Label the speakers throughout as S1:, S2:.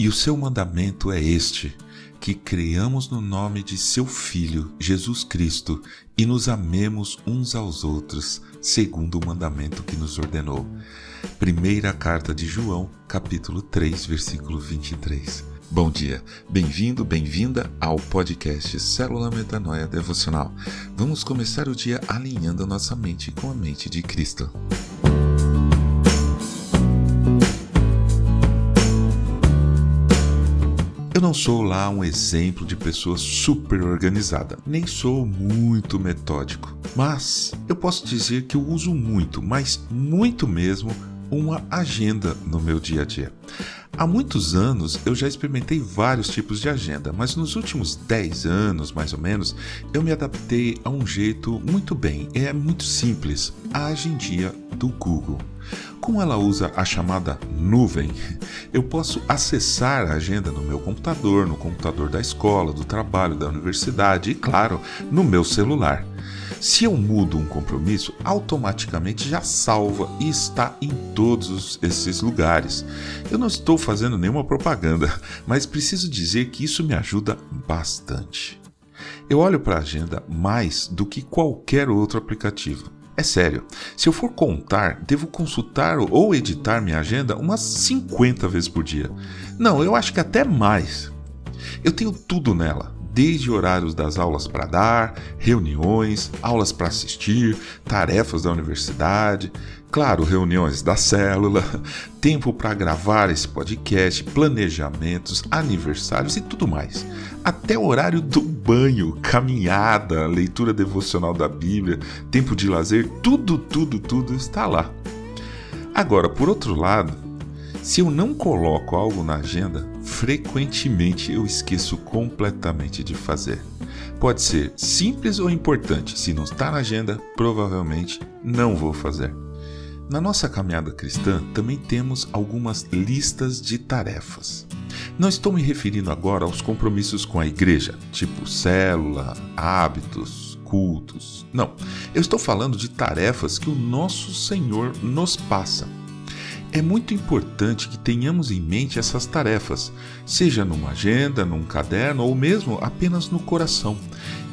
S1: E o seu mandamento é este: que creamos no nome de seu Filho, Jesus Cristo, e nos amemos uns aos outros, segundo o mandamento que nos ordenou. Primeira carta de João, capítulo 3, versículo 23. Bom dia, bem-vindo, bem-vinda ao podcast Célula Metanoia Devocional. Vamos começar o dia alinhando a nossa mente com a mente de Cristo. Eu não sou lá um exemplo de pessoa super organizada, nem sou muito metódico, mas eu posso dizer que eu uso muito, mas muito mesmo, uma agenda no meu dia a dia. Há muitos anos eu já experimentei vários tipos de agenda, mas nos últimos 10 anos, mais ou menos, eu me adaptei a um jeito muito bem, é muito simples, a agendia do Google. Como ela usa a chamada nuvem, eu posso acessar a agenda no meu computador, no computador da escola, do trabalho, da universidade e, claro, no meu celular. Se eu mudo um compromisso, automaticamente já salva e está em todos esses lugares. Eu não estou fazendo nenhuma propaganda, mas preciso dizer que isso me ajuda bastante. Eu olho para a agenda mais do que qualquer outro aplicativo. É sério, se eu for contar, devo consultar ou editar minha agenda umas 50 vezes por dia. Não, eu acho que até mais. Eu tenho tudo nela, desde horários das aulas para dar, reuniões, aulas para assistir, tarefas da universidade, claro, reuniões da célula, tempo para gravar esse podcast, planejamentos, aniversários e tudo mais. Até o horário do banho, caminhada, leitura devocional da Bíblia, tempo de lazer, tudo, tudo, tudo está lá. Agora, por outro lado, se eu não coloco algo na agenda, frequentemente eu esqueço completamente de fazer. Pode ser simples ou importante, se não está na agenda, provavelmente não vou fazer. Na nossa caminhada cristã também temos algumas listas de tarefas. Não estou me referindo agora aos compromissos com a igreja, tipo célula, hábitos, cultos. Não, eu estou falando de tarefas que o nosso Senhor nos passa. É muito importante que tenhamos em mente essas tarefas, seja numa agenda, num caderno ou mesmo apenas no coração,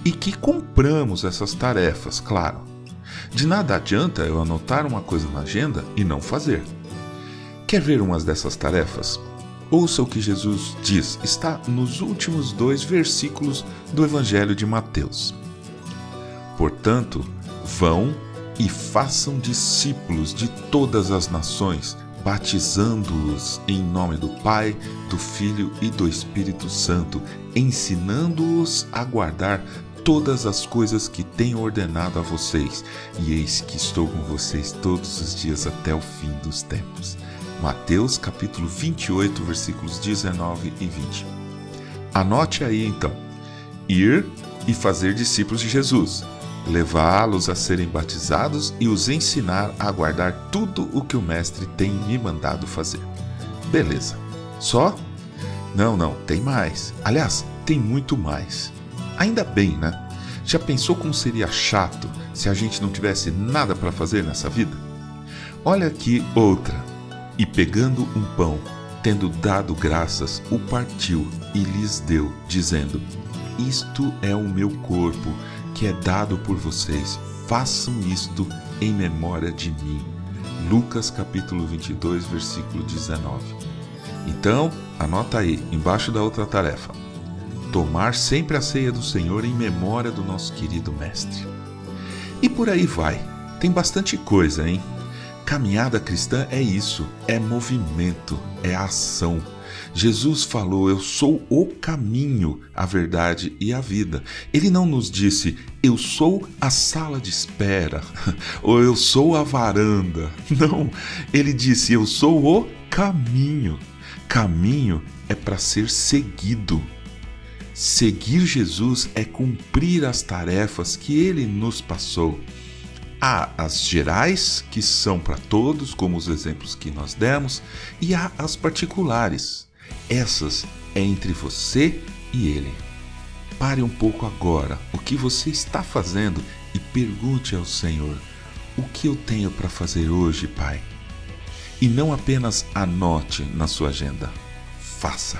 S1: e que compramos essas tarefas, claro. De nada adianta eu anotar uma coisa na agenda e não fazer. Quer ver umas dessas tarefas? Ouça o que Jesus diz, está nos últimos dois versículos do Evangelho de Mateus. Portanto, vão e façam discípulos de todas as nações, batizando-os em nome do Pai, do Filho e do Espírito Santo, ensinando-os a guardar todas as coisas que tenho ordenado a vocês, e eis que estou com vocês todos os dias até o fim dos tempos. Mateus capítulo 28, versículos 19 e 20. Anote aí então: ir e fazer discípulos de Jesus, levá-los a serem batizados e os ensinar a guardar tudo o que o Mestre tem me mandado fazer. Beleza. Só? Não, não, tem mais. Aliás, tem muito mais. Ainda bem, né? Já pensou como seria chato se a gente não tivesse nada para fazer nessa vida? Olha aqui outra. E pegando um pão, tendo dado graças, o partiu e lhes deu, dizendo: Isto é o meu corpo, que é dado por vocês. Façam isto em memória de mim. Lucas capítulo 22, versículo 19. Então, anota aí, embaixo da outra tarefa tomar sempre a ceia do Senhor em memória do nosso querido Mestre. E por aí vai. Tem bastante coisa, hein? Caminhada cristã é isso, é movimento, é ação. Jesus falou: Eu sou o caminho, a verdade e a vida. Ele não nos disse: Eu sou a sala de espera, ou eu sou a varanda. Não, ele disse: Eu sou o caminho. Caminho é para ser seguido. Seguir Jesus é cumprir as tarefas que ele nos passou. Há as gerais, que são para todos, como os exemplos que nós demos, e há as particulares. Essas é entre você e ele. Pare um pouco agora o que você está fazendo e pergunte ao Senhor: O que eu tenho para fazer hoje, Pai? E não apenas anote na sua agenda, faça.